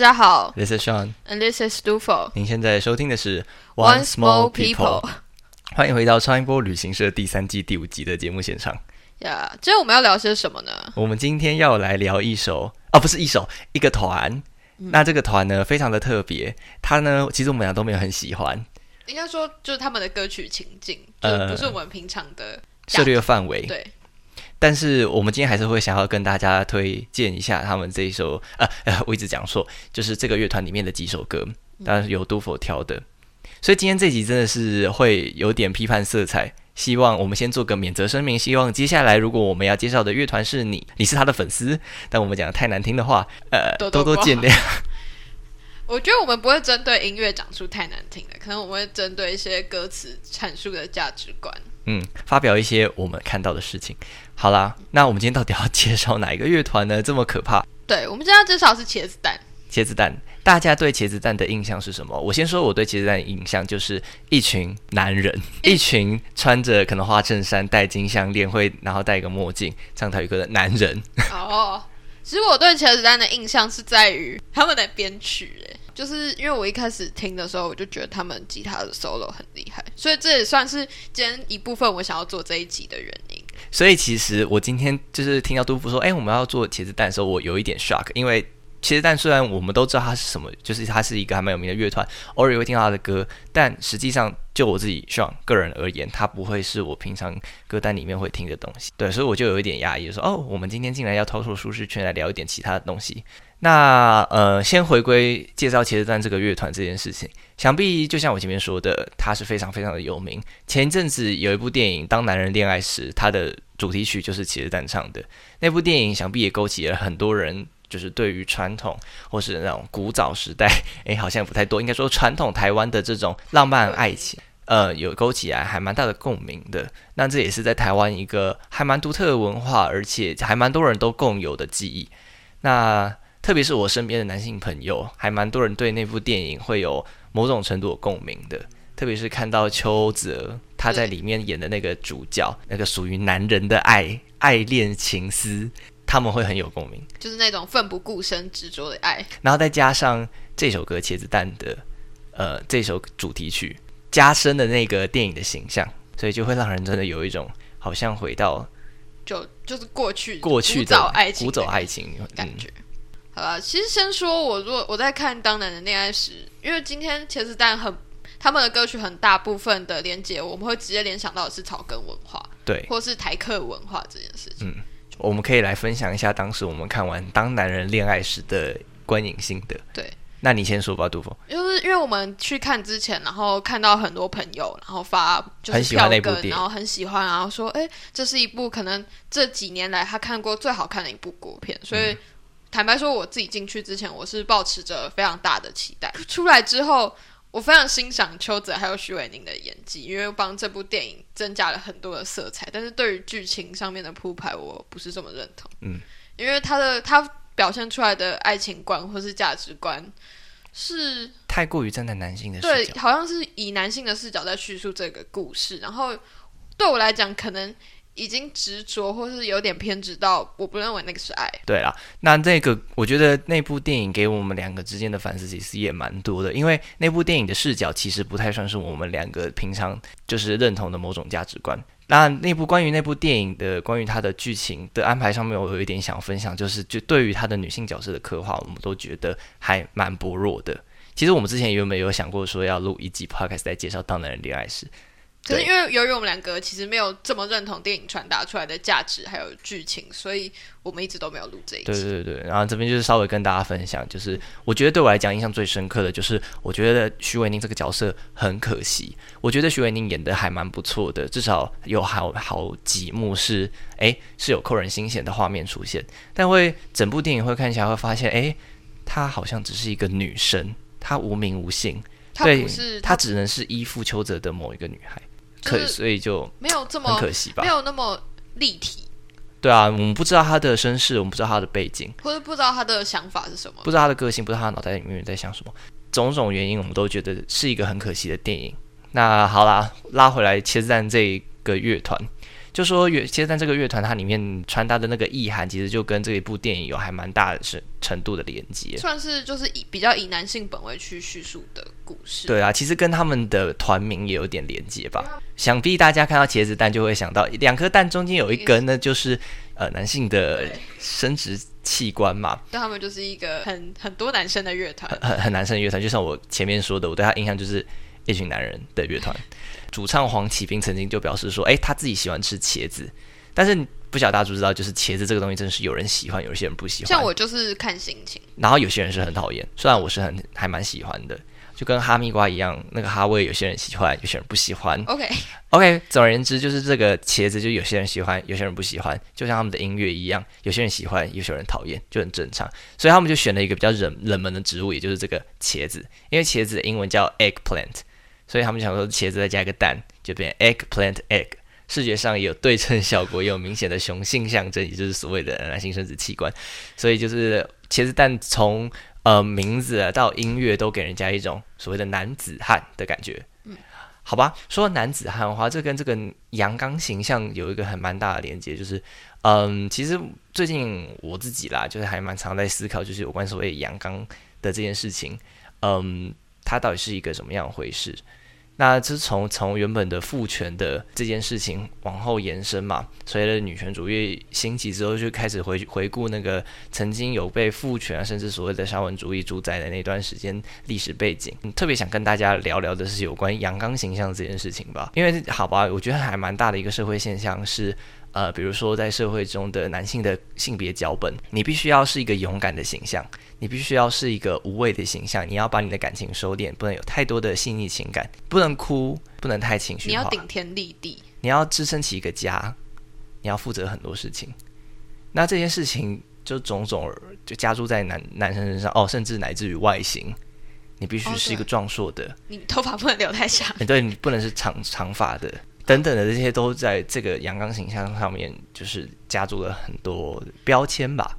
大家好 This is Sean，，and this is Dufo。您现在收听的是 One Small People。欢迎回到超音波旅行社第三季第五集的节目现场。呀，今天我们要聊些什么呢？我们今天要来聊一首，啊，不是一首，一个团。那这个团呢，非常的特别，它呢，其实我们俩都没有很喜欢，应该说就是他们的歌曲情境，就呃不是我们平常的涉猎范围。对。但是我们今天还是会想要跟大家推荐一下他们这一首，呃呃，我一直讲错，就是这个乐团里面的几首歌，当然是由杜否挑的。所以今天这集真的是会有点批判色彩，希望我们先做个免责声明，希望接下来如果我们要介绍的乐团是你，你是他的粉丝，但我们讲的太难听的话，呃，多多多多见谅。我觉得我们不会针对音乐讲出太难听的，可能我们会针对一些歌词阐述的价值观。嗯，发表一些我们看到的事情。好啦，那我们今天到底要介绍哪一个乐团呢？这么可怕，对，我们今天要介绍的是茄子蛋。茄子蛋，大家对茄子蛋的印象是什么？我先说我对茄子蛋的印象就是一群男人，一群穿着可能花衬衫、戴金项链，会然后戴一个墨镜唱台语歌的男人。哦，其实我对茄子蛋的印象是在于他们的编曲，哎，就是因为我一开始听的时候，我就觉得他们吉他的 solo 很厉害，所以这也算是今天一部分我想要做这一集的原因。所以其实我今天就是听到杜甫说，哎，我们要做茄子蛋的时候，我有一点 shock，因为茄子蛋虽然我们都知道它是什么，就是它是一个还蛮有名的乐团，偶尔也会听到他的歌，但实际上就我自己 Sean 个人而言，它不会是我平常歌单里面会听的东西。对，所以我就有一点压抑，说哦，我们今天竟然要跳出舒适圈来聊一点其他的东西。那呃，先回归介绍茄子蛋这个乐团这件事情，想必就像我前面说的，它是非常非常的有名。前一阵子有一部电影《当男人恋爱时》，它的主题曲就是茄子蛋唱的。那部电影想必也勾起了很多人就是对于传统或是那种古早时代，诶，好像不太多，应该说传统台湾的这种浪漫爱情。呃，有勾起来还蛮大的共鸣的，那这也是在台湾一个还蛮独特的文化，而且还蛮多人都共有的记忆。那特别是我身边的男性朋友，还蛮多人对那部电影会有某种程度的共鸣的。特别是看到邱泽他在里面演的那个主角，那个属于男人的爱、爱恋情思，他们会很有共鸣。就是那种奋不顾身、执着的爱。然后再加上这首歌《茄子蛋》的呃这首主题曲，加深了那个电影的形象，所以就会让人真的有一种好像回到就就是过去过去古早的爱情古早的爱情感觉。嗯好吧，其实先说我如果我在看《当男人恋爱时》，因为今天茄子蛋很他们的歌曲很大部分的连接，我们会直接联想到的是草根文化，对，或是台客文化这件事情。嗯我们可以来分享一下当时我们看完《当男人恋爱时》的观影心得。对，那你先说吧，杜峰。就是因为我们去看之前，然后看到很多朋友，然后发就是很喜欢票根，然后很喜欢，然后说，哎，这是一部可能这几年来他看过最好看的一部国片，所嗯以。坦白说，我自己进去之前，我是抱持着非常大的期待。出来之后，我非常欣赏邱泽还有徐伟宁的演技，因为帮这部电影增加了很多的色彩。但是对于剧情上面的铺排，我不是这么认同。嗯，因为他的他表现出来的爱情观或是价值观是太过于站在男性的视对，好像是以男性的视角在叙述这个故事，然后对我来讲，可能已经执着或是有点偏执到我不认为那个是爱。对啦，那那个我觉得那部电影给我们两个之间的反思其实也蛮多的，因为那部电影的视角其实不太算是我们两个平常就是认同的某种价值观。那那部关于那部电影的关于它的剧情的安排上面，我有一点想分享，就是就对于他的女性角色的刻画，我们都觉得还蛮薄弱的。其实我们之前原本有想过说要录一集 podcast 来介绍《当男人恋爱时》，可是因为由于我们两个其实没有这么认同电影传达出来的价值还有剧情，所以我们一直都没有录这一对集。对对，然后这边就是稍微跟大家分享，就是我觉得对我来讲印象最深刻的就是，我觉得徐伟宁这个角色很可惜。我觉得徐伟宁演的还蛮不错的，至少有好好几幕是哎是有扣人心弦的画面出现，但会整部电影会看起来会发现，哎，她好像只是一个女生，她无名无姓，他对不是她只能是依附邱泽的某一个女孩，可就是所以就没有这很么可惜吧没？有那么立体，对啊，我们不知道他的身世，我们不知道他的背景。或者不知道他的想法是什么。不知道他的个性，不知道他脑袋里面在想什么，种种原因，我们都觉得是一个很可惜的电影。那好啦，拉回来切子蛋这个乐团，就说乐其实在这个乐团它里面传达的那个意涵，其实就跟这一部电影有还蛮大的是程度的连接。算是就是以比较以男性本位去叙述的故事。对啊，其实跟他们的团名也有点连接吧。想必大家看到茄子蛋就会想到两颗蛋中间有一根呢，就是呃男性的生殖器官嘛。对他们就是一个很很多男生的乐团，很很男生的乐团。就像我前面说的，我对他印象就是一群男人的乐团。主唱黄启斌曾经就表示说：“哎，他自己喜欢吃茄子，但是不晓得大家知不知道，就是茄子这个东西真的是有人喜欢，有些人不喜欢。像我就是看心情，然后有些人是很讨厌。虽然我是很还蛮喜欢的，就跟哈密瓜一样，那个哈味有些人喜欢，有些人不喜欢。OK OK，总而言之，就是这个茄子，就有些人喜欢，有些人不喜欢，就像他们的音乐一样，有些人喜欢，有些人讨厌，就很正常。所以他们就选了一个比较冷冷门的植物，也就是这个茄子，因为茄子的英文叫 eggplant。”所以他们想说，茄子再加一个蛋，就变 eggplant egg，视觉上也有对称效果，也有明显的雄性象征，也就是所谓的男性生殖器官。所以就是茄子蛋从呃名字到音乐都给人家一种所谓的男子汉的感觉。嗯，好吧，说男子汉的话，这跟这个阳刚形象有一个很蛮大的连接，就是嗯，其实最近我自己啦，就是还蛮常在思考，就是有关所谓阳刚的这件事情，嗯，它到底是一个什么样回事？那这是从从原本的父权的这件事情往后延伸嘛，随着女权主义兴起之后，就开始回回顾那个曾经有被父权啊，甚至所谓的沙文主义主宰的那段时间历史背景。特别想跟大家聊聊的是有关阳刚形象这件事情吧，因为好吧，我觉得还蛮大的一个社会现象是。呃，比如说在社会中的男性的性别脚本，你必须要是一个勇敢的形象，你必须要是一个无畏的形象，你要把你的感情收敛，不能有太多的细腻情感，不能哭，不能太情绪化。你要顶天立地，你要支撑起一个家，你要负责很多事情。那这件事情就种种就加注在男男生身上哦，甚至乃至于外形，你必须是一个壮硕的，你头发不能留太长，对你不能是长长发的。等等的这些都在这个阳刚形象上面，就是加注了很多标签吧。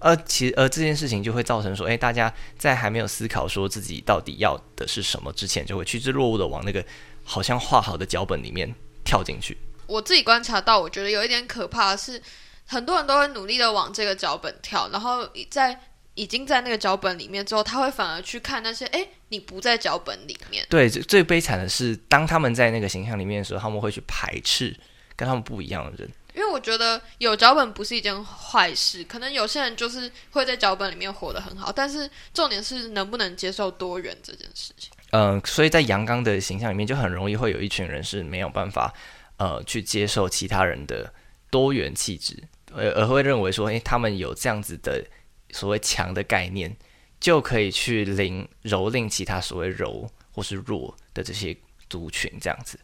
嗯，而其实而这件事情就会造成说，哎，大家在还没有思考说自己到底要的是什么之前，就会趋之若鹜的往那个好像画好的脚本里面跳进去。我自己观察到，我觉得有一点可怕的是，很多人都会努力的往这个脚本跳，然后在。已经在那个脚本里面之后，他会反而去看那些哎，你不在脚本里面。对，最悲惨的是，当他们在那个形象里面的时候，他们会去排斥跟他们不一样的人。因为我觉得有脚本不是一件坏事，可能有些人就是会在脚本里面活得很好，但是重点是能不能接受多元这件事情。嗯，所以在阳刚的形象里面，就很容易会有一群人是没有办法呃去接受其他人的多元气质，而而会认为说，诶，他们有这样子的。所谓强的概念，就可以去凌蹂躏其他所谓柔或是弱的这些族群，这样子，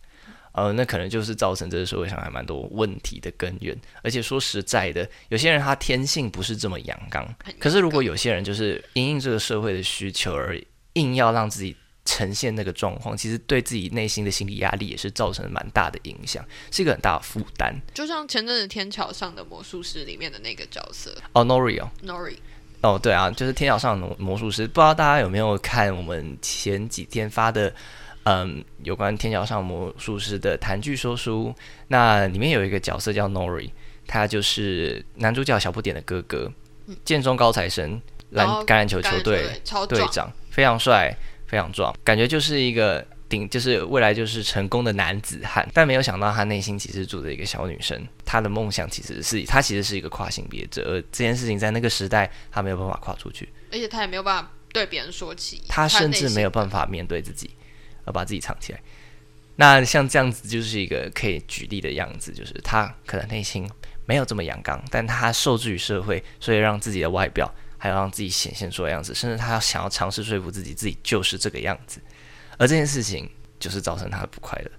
呃，那可能就是造成这个社会上还蛮多问题的根源。而且说实在的，有些人他天性不是这么阳刚，可是如果有些人就是因应这个社会的需求而硬要让自己呈现那个状况，其实对自己内心的心理压力也是造成蛮大的影响，是一个很大的负担。就像前阵子天桥上的魔术师里面的那个角色，哦，Nori 哦，Nori。哦，对啊，就是天桥上的魔术师，不知道大家有没有看我们前几天发的，嗯，有关天桥上魔术师的谈剧说书，那里面有一个角色叫 Nori，他就是男主角小不点的哥哥，剑中高材生，篮橄榄球球队队长，非常帅，非常壮，感觉就是一个。顶就是未来就是成功的男子汉，但没有想到他内心其实住着一个小女生。他的梦想其实是他其实是一个跨性别者，而这件事情在那个时代他没有办法跨出去，而且他也没有办法对别人说起，他甚至没有办法面对自己，而把自己藏起来。那像这样子就是一个可以举例的样子，就是他可能内心没有这么阳刚，但他受制于社会，所以让自己的外表还有让自己显现出的样子，甚至他要想要尝试说服自己自己就是这个样子。而这件事情就是造成他的不快乐，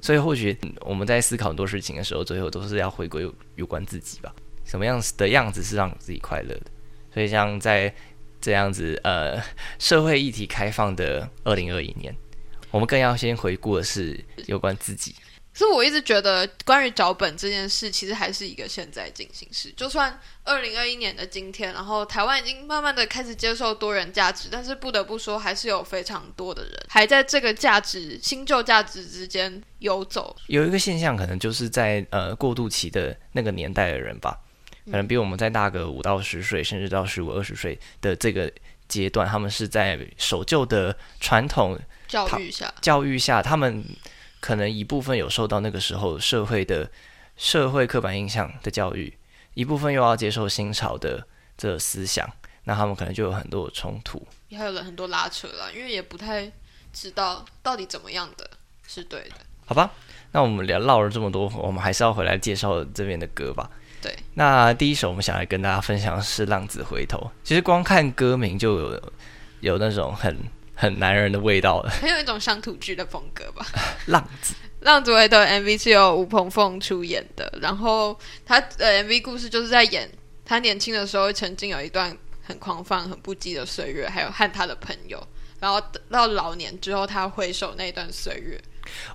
所以或许我们在思考很多事情的时候，最后都是要回归有关自己吧。什么样子的样子是让自己快乐的？所以像在这样子呃社会议题开放的二零二一年，我们更要先回顾的是有关自己。所以我一直觉得，关于脚本这件事，其实还是一个现在进行时。就算二零二一年的今天，然后台湾已经慢慢的开始接受多元价值，但是不得不说，还是有非常多的人还在这个价值新旧价值之间游走。有一个现象，可能就是在呃过渡期的那个年代的人吧，可能比我们再大个五到十岁，甚至到十五二十岁的这个阶段，他们是在守旧的传统教育下，教育下，他们。可能一部分有受到那个时候社会的社会刻板印象的教育，一部分又要接受新潮的这思想，那他们可能就有很多冲突，也还有了很多拉扯了，因为也不太知道到底怎么样的是对的。好吧，那我们聊唠了这么多，我们还是要回来介绍这边的歌吧。对，那第一首我们想来跟大家分享的是《浪子回头》，其实光看歌名就有有那种很。很男人的味道了，很有一种乡土剧的风格吧。浪子，浪子回头 MV 是由吴鹏凤出演的，然后他的 MV 故事就是在演他年轻的时候曾经有一段很狂放、很不羁的岁月，还有和他的朋友，然后到老年之后他回首那段岁月。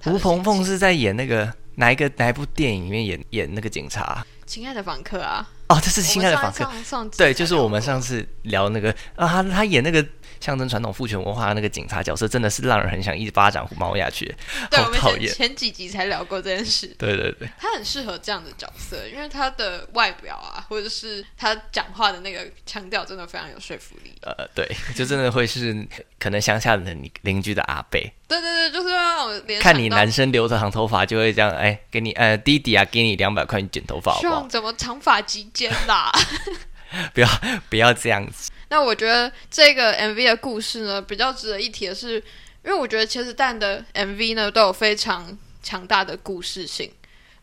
吴鹏凤是在演那个哪一个哪一部电影里面演演那个警察？亲爱的访客啊！哦，这是亲爱的访客，对，就是我们上次聊那个啊，他他演那个。象征传统父权文化的那个警察角色，真的是让人很想一巴掌猫下去。对，我们前前几集才聊过这件事。对对对，他很适合这样的角色，因为他的外表啊，或者是他讲话的那个腔调，真的非常有说服力。呃，对，就真的会是可能乡下的你邻居的阿伯。对对对，就是让我看你男生留着长头发，就会这样，哎，给你呃弟弟啊，给你两百块你剪头发，好不好？怎么长发及肩啦？不要不要这样子。那我觉得这个 MV 的故事呢，比较值得一提的是，因为我觉得茄子蛋的 MV 呢都有非常强大的故事性。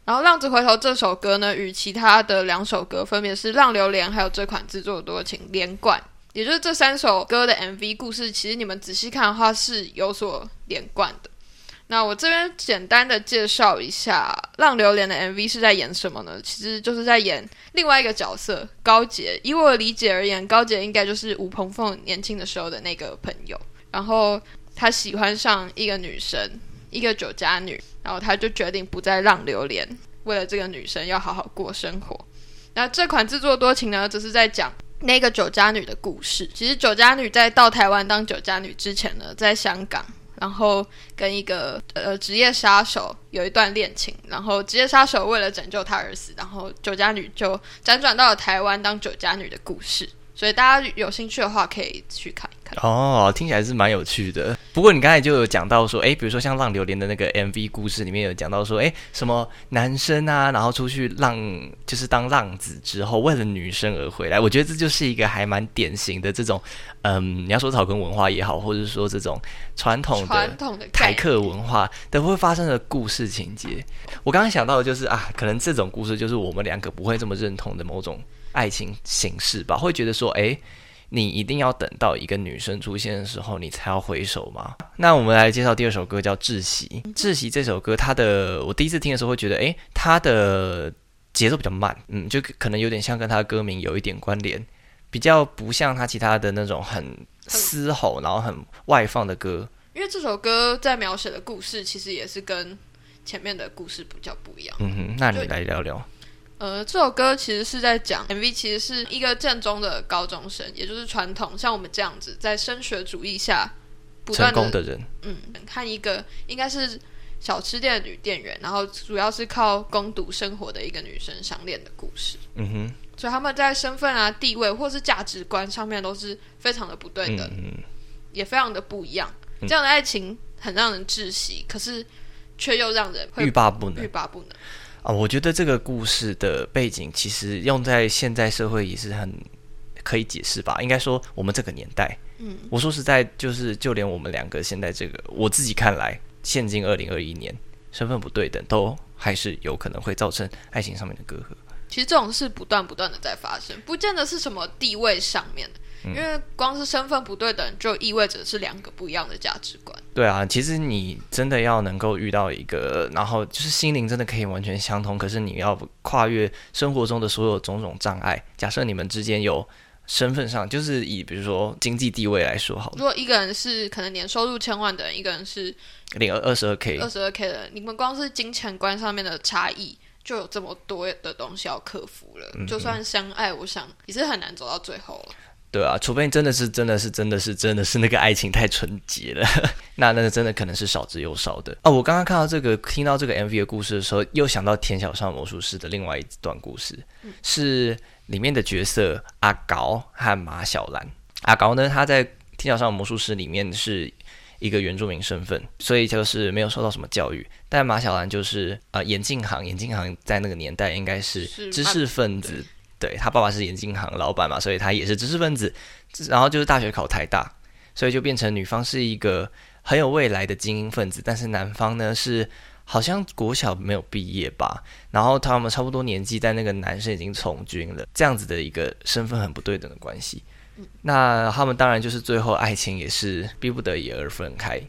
然后《浪子回头》这首歌呢，与其他的两首歌分别是《浪流连》还有这款自作多情连贯，也就是这三首歌的 MV 故事，其实你们仔细看的话是有所连贯的。那我这边简单的介绍一下《浪流连》的 MV 是在演什么呢？其实就是在演另外一个角色高洁。以我的理解而言，高洁应该就是吴鹏凤年轻的时候的那个朋友。然后他喜欢上一个女生，一个酒家女，然后他就决定不再浪流连，为了这个女生要好好过生活。那这款自作多情呢，只是在讲那个酒家女的故事。其实酒家女在到台湾当酒家女之前呢，在香港。然后跟一个呃职业杀手有一段恋情，然后职业杀手为了拯救他而死，然后酒家女就辗转到了台湾当酒家女的故事。所以大家有兴趣的话，可以去看看。哦，听起来是蛮有趣的。不过你刚才就有讲到说，哎，比如说像《浪流连》的那个 MV 故事里面有讲到说，哎，什么男生啊，然后出去浪，就是当浪子之后，为了女生而回来。我觉得这就是一个还蛮典型的这种，嗯，你要说草根文化也好，或者说这种传统的传统的台客文化都会发生的故事情节。我刚刚想到的就是啊，可能这种故事就是我们两个不会这么认同的某种。爱情形式吧，会觉得说，哎，你一定要等到一个女生出现的时候，你才要回首吗？那我们来介绍第二首歌，叫《窒息》。《窒息》这首歌，它的我第一次听的时候会觉得，诶，它的节奏比较慢，嗯，就可能有点像跟它的歌名有一点关联，比较不像它其他的那种很嘶吼，然后很外放的歌。因为这首歌在描写的故事，其实也是跟前面的故事比较不一样。嗯哼，那你来聊聊。呃，这首歌其实是在讲 MV，其实是一个正宗的高中生，也就是传统像我们这样子在升学主义下不断的人，嗯，看一个应该是小吃店的女店员，然后主要是靠攻读生活的一个女生相恋的故事。嗯哼，所以他们在身份啊、地位或是价值观上面都是非常的不对等，也非常的不一样。这样的爱情很让人窒息，可是却又让人欲罢不能，欲罢不能。啊，我觉得这个故事的背景其实用在现在社会也是很可以解释吧。应该说，我们这个年代，嗯，我说实在，就是就连我们两个现在这个，我自己看来，现今二零二一年，身份不对等，都还是有可能会造成爱情上面的隔阂。其实这种事不断不断的在发生，不见得是什么地位上面的。因为光是身份不对等，就意味着是两个不一样的价值观。对啊，其实你真的要能够遇到一个，然后就是心灵真的可以完全相通，可是你要跨越生活中的所有种种障碍。假设你们之间有身份上，就是以比如说经济地位来说好了，如果一个人是可能年收入千万的人，一个人是领二二十二 k，二十二 k 的人，你们光是金钱观上面的差异就有这么多的东西要克服了。就算相爱，我想也是很难走到最后了。对啊，除非真的是真的是真的是真的是那个爱情太纯洁了，那那个真的可能是少之又少的哦。我刚刚看到这个，听到这个 MV 的故事的时候，又想到《天桥上魔术师》的另外一段故事，是里面的角色阿高和马小兰。阿高呢，他在《天桥上魔术师》里面是一个原住民身份，所以就是没有受到什么教育。但马小兰就是呃眼镜行，眼镜行在那个年代应该是知识分子。对他爸爸是眼镜行老板嘛，所以他也是知识分子，然后就是大学考台大，所以就变成女方是一个很有未来的精英分子，但是男方呢是好像国小没有毕业吧，然后他们差不多年纪，但那个男生已经从军了，这样子的一个身份很不对等的关系。那他们当然就是最后爱情也是逼不得已而分开。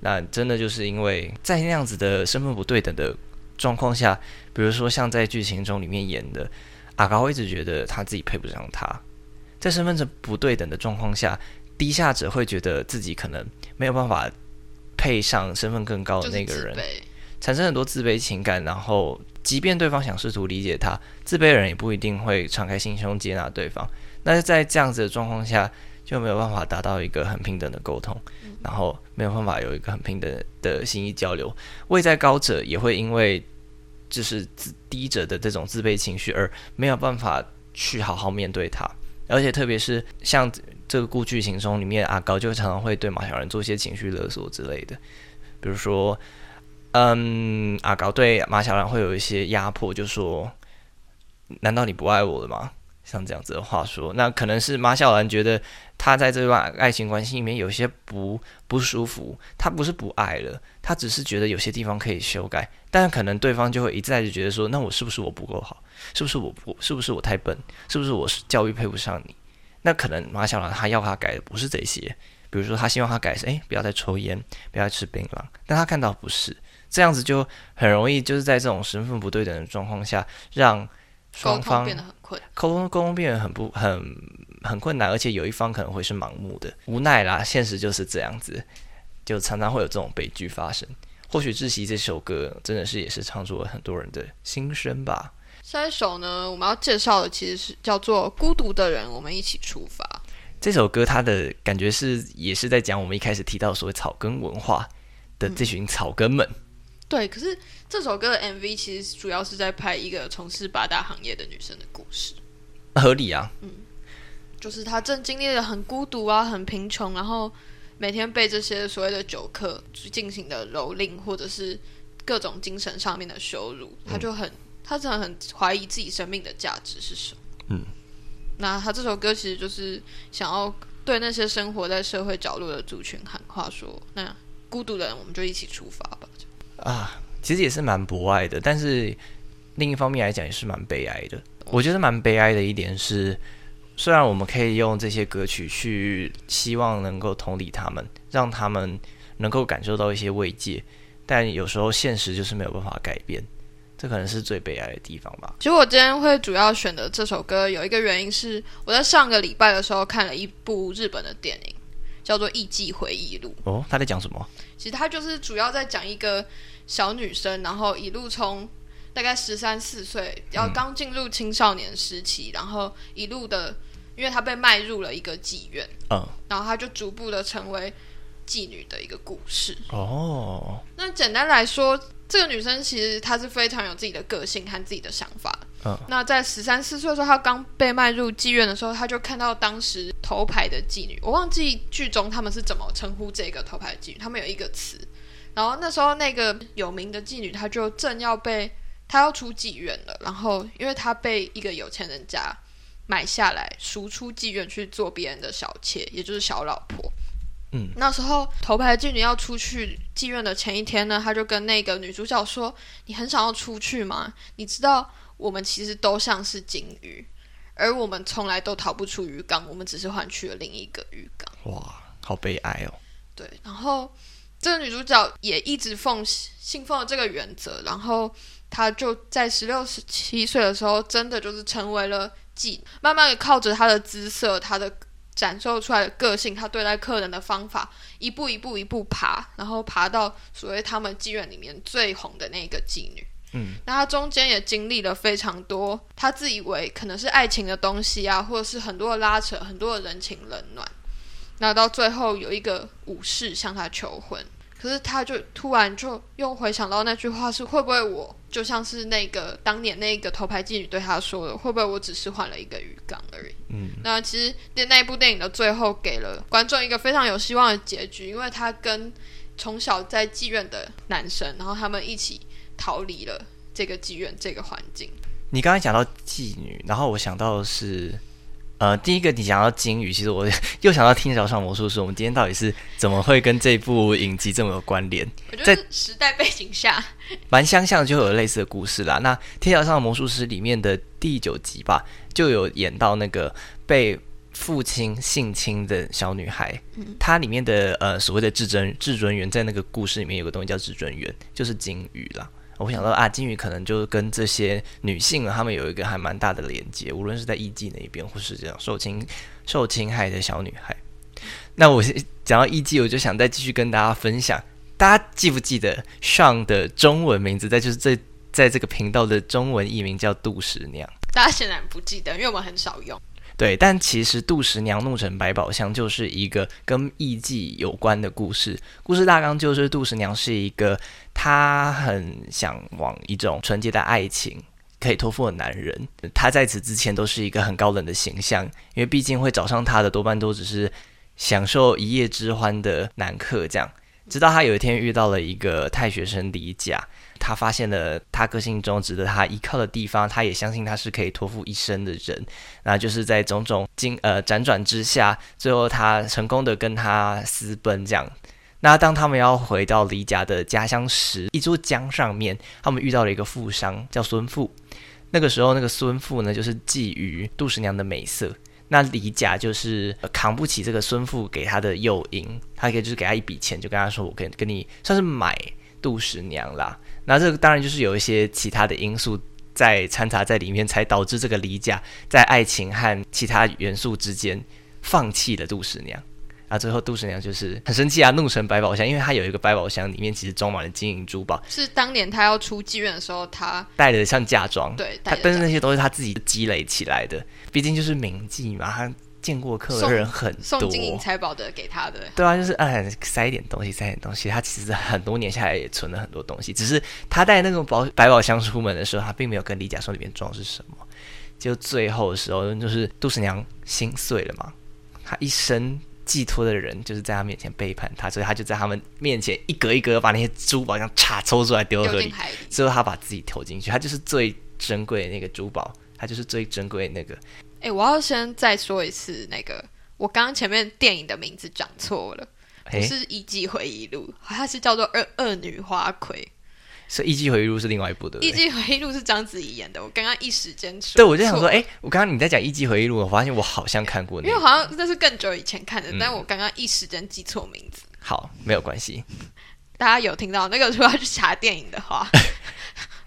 那真的就是因为在那样子的身份不对等的状况下，比如说像在剧情中里面演的。阿高一直觉得他自己配不上他，在身份证不对等的状况下，低下者会觉得自己可能没有办法配上身份更高的那个人，产生很多自卑情感。然后，即便对方想试图理解他，自卑的人也不一定会敞开心胸接纳对方。那在这样子的状况下，就没有办法达到一个很平等的沟通，然后没有办法有一个很平等的心意交流。位在高者也会因为。就是自低者的这种自卑情绪，而没有办法去好好面对他，而且特别是像这个故剧情中里面，阿高就常常会对马小人做一些情绪勒索之类的，比如说，嗯，阿高对马小兰会有一些压迫，就说：“难道你不爱我了吗？”像这样子的话说，那可能是马小兰觉得他在这段爱情关系里面有些不不舒服，他不是不爱了，他只是觉得有些地方可以修改，但可能对方就会一再就觉得说，那我是不是我不够好？是不是我不？是不是我太笨？是不是我是教育配不上你？那可能马小兰他要他改的不是这些，比如说他希望他改成，诶，不要再抽烟，不要再吃槟榔，但他看到不是这样子，就很容易就是在这种身份不对等的状况下让。双方变得很困，沟通沟通变得很不很很困难，而且有一方可能会是盲目的无奈啦。现实就是这样子，就常常会有这种悲剧发生。或许《窒息》这首歌真的是也是唱出了很多人的心声吧。下一首呢，我们要介绍的其实是叫做《孤独的人》，我们一起出发。这首歌它的感觉是也是在讲我们一开始提到所谓草根文化的这群草根们。对，可是这首歌的 MV 其实主要是在拍一个从事八大行业的女生的故事，合理啊。嗯，就是她正经历了很孤独啊，很贫穷，然后每天被这些所谓的酒客进行的蹂躏，或者是各种精神上面的羞辱，她就很，她真的很怀疑自己生命的价值是什么。嗯，那他这首歌其实就是想要对那些生活在社会角落的族群喊话，说：那孤独的人，我们就一起出发吧。啊，其实也是蛮博爱的，但是另一方面来讲也是蛮悲哀的。我觉得蛮悲哀的一点是，虽然我们可以用这些歌曲去希望能够同理他们，让他们能够感受到一些慰藉，但有时候现实就是没有办法改变，这可能是最悲哀的地方吧。其实我今天会主要选的这首歌，有一个原因是我在上个礼拜的时候看了一部日本的电影，叫做《艺伎回忆录》。哦，他在讲什么？其实他就是主要在讲一个。小女生，然后一路从大概十三四岁，要刚进入青少年时期，然后一路的，因为她被卖入了一个妓院，嗯，然后她就逐步的成为妓女的一个故事。哦，那简单来说，这个女生其实她是非常有自己的个性和自己的想法。嗯，那在十三四岁的时候，她刚被卖入妓院的时候，她就看到当时头牌的妓女，我忘记剧中他们是怎么称呼这个头牌妓女，他们有一个词。然后那时候，那个有名的妓女，她就正要被她要出妓院了。然后，因为她被一个有钱人家买下来，赎出妓院去做别人的小妾，也就是小老婆。嗯，那时候头牌妓女要出去妓院的前一天呢，她就跟那个女主角说：“你很想要出去吗？你知道我们其实都像是金鱼，而我们从来都逃不出鱼缸，我们只是换去了另一个鱼缸。”哇，好悲哀哦。对，然后。这个女主角也一直奉信奉了这个原则，然后她就在十六、十七岁的时候，真的就是成为了妓，慢慢的靠着她的姿色，她的展露出来的个性，他对待客人的方法，一步一步一步爬，然后爬到所谓他们妓院里面最红的那个妓女。嗯，那他中间也经历了非常多，他自以为可能是爱情的东西啊，或者是很多的拉扯，很多的人情冷暖。那到最后有一个武士向他求婚，可是他就突然就又回想到那句话是会不会我就像是那个当年那个头牌妓女对他说的，会不会我只是换了一个鱼缸而已？嗯，那其实那那一部电影的最后给了观众一个非常有希望的结局，因为他跟从小在妓院的男生，然后他们一起逃离了这个妓院这个环境。你刚才讲到妓女，然后我想到的是，呃，第一个你讲到金鱼，其实我 又想到《天桥上魔术师》，我们今天到底是怎么会跟这部影集这么有关联？我觉得时代背景下，蛮相像，就有类似的故事啦。那《天桥上的魔术师》里面的第九集吧，就有演到那个被父亲性侵的小女孩，它里面的呃所谓的至尊至尊园，在那个故事里面有个东西叫至尊园，就是金鱼啦。我想到啊，金鱼可能就跟这些女性啊，她们有一个还蛮大的连接，无论是在艺妓那一边，或是这样受侵受侵害的小女孩。那我讲到艺妓，我就想再继续跟大家分享，大家记不记得上的中文名字？再就是这在这个频道的中文译名叫杜十娘。大家显然不记得，因为我们很少用。对，但其实杜十娘怒沉百宝箱就是一个跟艺妓有关的故事。故事大纲就是杜十娘是一个她很向往一种纯洁的爱情，可以托付的男人。她在此之前都是一个很高冷的形象，因为毕竟会找上她的多半都只是享受一夜之欢的男客。这样，直到他有一天遇到了一个太学生李甲。他发现了他个性中值得他依靠的地方，他也相信他是可以托付一生的人。那就是在种种经呃辗转之下，最后他成功的跟他私奔。这样，那当他们要回到李甲的家乡时，一座江上面，他们遇到了一个富商叫孙富。那个时候，那个孙富呢，就是觊觎杜十娘的美色。那李甲就是扛不起这个孙父给他的诱因，他可以就是给他一笔钱，就跟他说：“我可以跟你算是买杜十娘啦。”那这个当然就是有一些其他的因素在掺杂在里面，才导致这个李甲在爱情和其他元素之间放弃了杜十娘。啊，最后杜十娘就是很生气啊，怒成百宝箱，因为她有一个百宝箱，里面其实装满了金银珠宝，是当年她要出妓院的时候，她带的像嫁妆，对，他但是那些都是她自己积累起来的，毕竟就是名妓嘛，她。见过客的人很多，送金银财宝的给他的，对啊，就是哎塞一点东西，塞点东西。他其实很多年下来也存了很多东西，只是他带那种宝百宝箱出门的时候，他并没有跟李甲说里面装的是什么。就最后的时候，就是杜十娘心碎了嘛，她一生寄托的人就是在他面前背叛他，所以他就在他们面前一格一格把那些珠宝像叉抽出来丢河里，最后他把自己投进去，他就是最珍贵的那个珠宝，他就是最珍贵的那个。哎，我要先再说一次，那个我刚刚前面电影的名字讲错了，不是《一季回忆录》，它是叫做《二二女花魁》。是《艺伎回忆录》是另外一部的，《艺伎回忆录》是章子怡演的。我刚刚一时间说，对我就想说，哎，我刚刚你在讲《艺伎回忆录》，我发现我好像看过，因为好像那是更久以前看的，但我刚刚一时间记错名字。好，没有关系。大家有听到那个如果要去查电影的话，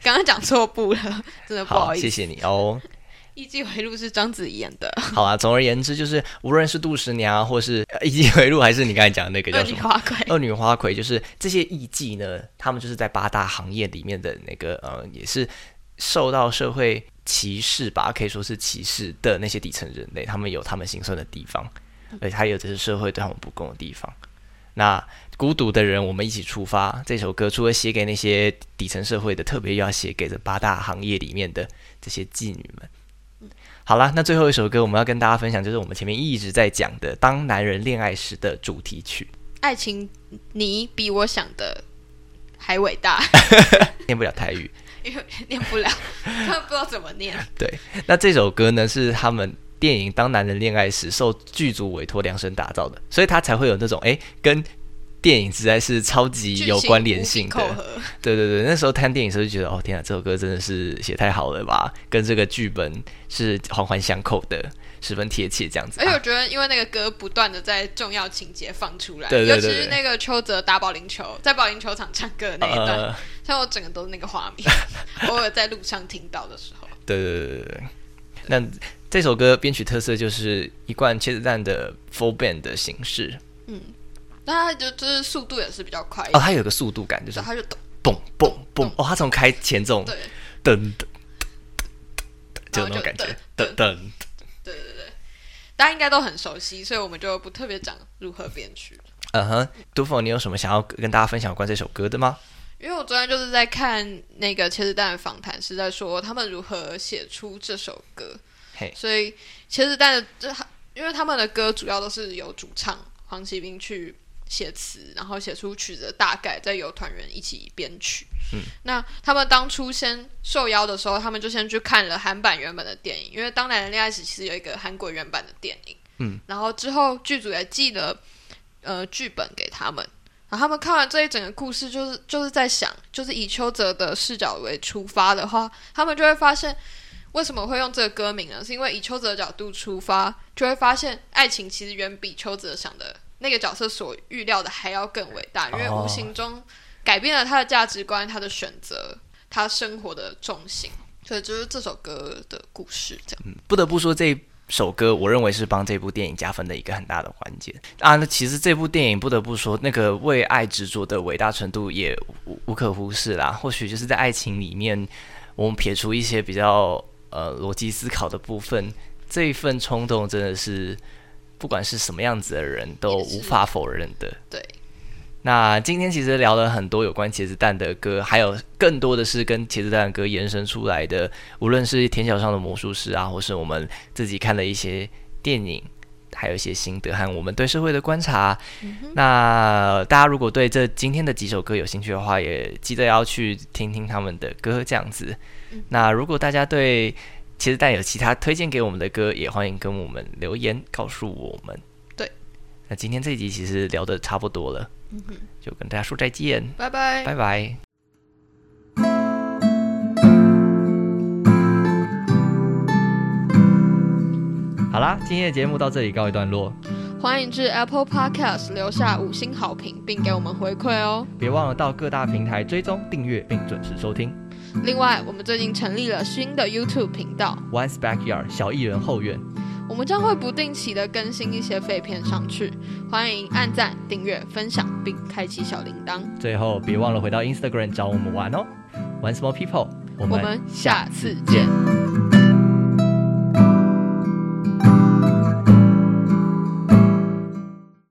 刚刚讲错部了，真的不好意思，谢谢你哦。《艺伎回路》是章子怡演的。好啊，总而言之，就是无论是杜十娘，或是《艺伎回路》，还是你刚才讲的那个叫什么《女花魁 》，二女花魁，就是这些艺妓呢，他们就是在八大行业里面的那个呃，也是受到社会歧视吧，可以说是歧视的那些底层人类，他们有他们心酸的地方，而且还有就是社会对他们不公的地方。那孤独的人，我们一起出发。这首歌除了写给那些底层社会的，特别要写给这八大行业里面的这些妓女们。好了，那最后一首歌我们要跟大家分享，就是我们前面一直在讲的《当男人恋爱时》的主题曲。爱情，你比我想的还伟大。念不了台语，因 为念不了，他们不知道怎么念。对，那这首歌呢是他们电影《当男人恋爱时》受剧组委托量身打造的，所以他才会有那种哎跟。电影实在是超级有关联性的，对对对，那时候看电影时候就觉得，哦天啊，这首歌真的是写太好了吧，跟这个剧本是环环相扣的，十分贴切这样子。而且我觉得，因为那个歌不断的在重要情节放出来，对对对，尤其是那个邱泽打保龄球，在保龄球场唱歌的那一段，像我整个都是那个画面，偶尔在路上听到的时候。对对对对对，那这首歌编曲特色就是一贯茄子蛋的 full band 的形式。嗯，那它就就是速度也是比较快一哦，点，它有个速度感，就是它就咚蹦蹦蹦。哦，它从开前这种对噔噔就那种感觉，噔噔噔。对对对，大家应该都很熟悉，所以我们就不特别讲如何编曲。嗯哼，杜甫，你有什么想要跟大家分享有关这首歌的吗？因为我昨天就是在看那个茄子蛋的访谈，是在说他们如何写出这首歌。嘿所以茄子蛋的这，因为他们的歌主要都是由主唱黄启斌去写词，然后写出曲子的大概，再由团员一起编曲。嗯，那他们当初先受邀的时候，他们就先去看了韩版原本的电影，因为《当男人恋爱时》其实有一个韩国原版的电影。嗯，然后之后剧组也寄了呃剧本给他们。然后他们看完这一整个故事，就是就是在想，就是以邱泽的视角为出发的话，他们就会发现为什么会用这个歌名呢？是因为以邱泽的角度出发，就会发现爱情其实远比邱泽想的那个角色所预料的还要更伟大，因为哦无形中改变了他的价值观、他的选择、他生活的重心。所以就是这首歌的故事，这样。嗯，不得不说这首歌，我认为是帮这部电影加分的一个很大的环节啊。那其实这部电影不得不说，那个为爱执着的伟大程度也无无可忽视啦。或许就是在爱情里面，我们撇除一些比较呃逻辑思考的部分，这一份冲动真的是不管是什么样子的人都无法否认的。对，那今天其实聊了很多有关茄子蛋的歌，还有更多的是跟茄子蛋的歌延伸出来的，无论是田小上的魔术师啊，或是我们自己看的一些电影，还有一些心得和我们对社会的观察。那大家如果对这今天的几首歌有兴趣的话，也记得要去听听他们的歌，这样子。那如果大家对茄子蛋有其他推荐给我们的歌，也欢迎跟我们留言告诉我们。对，那今天这一集其实聊的差不多了。就跟大家说再见，拜拜。拜拜。好啦，今天的节目到这里告一段落，欢迎至 Apple Podcast 留下五星好评，并给我们回馈哦。别忘了到各大平台追踪、订阅并准时收听。另外，我们最近成立了新的 YouTube 频道，One's Backyard 小艺人后院，我们将会不定期的更新一些废片上去，欢迎按赞、订阅、分享，并开启小铃铛。最后别忘了回到 Instagram 找我们玩哦。One Small People，我们下次见。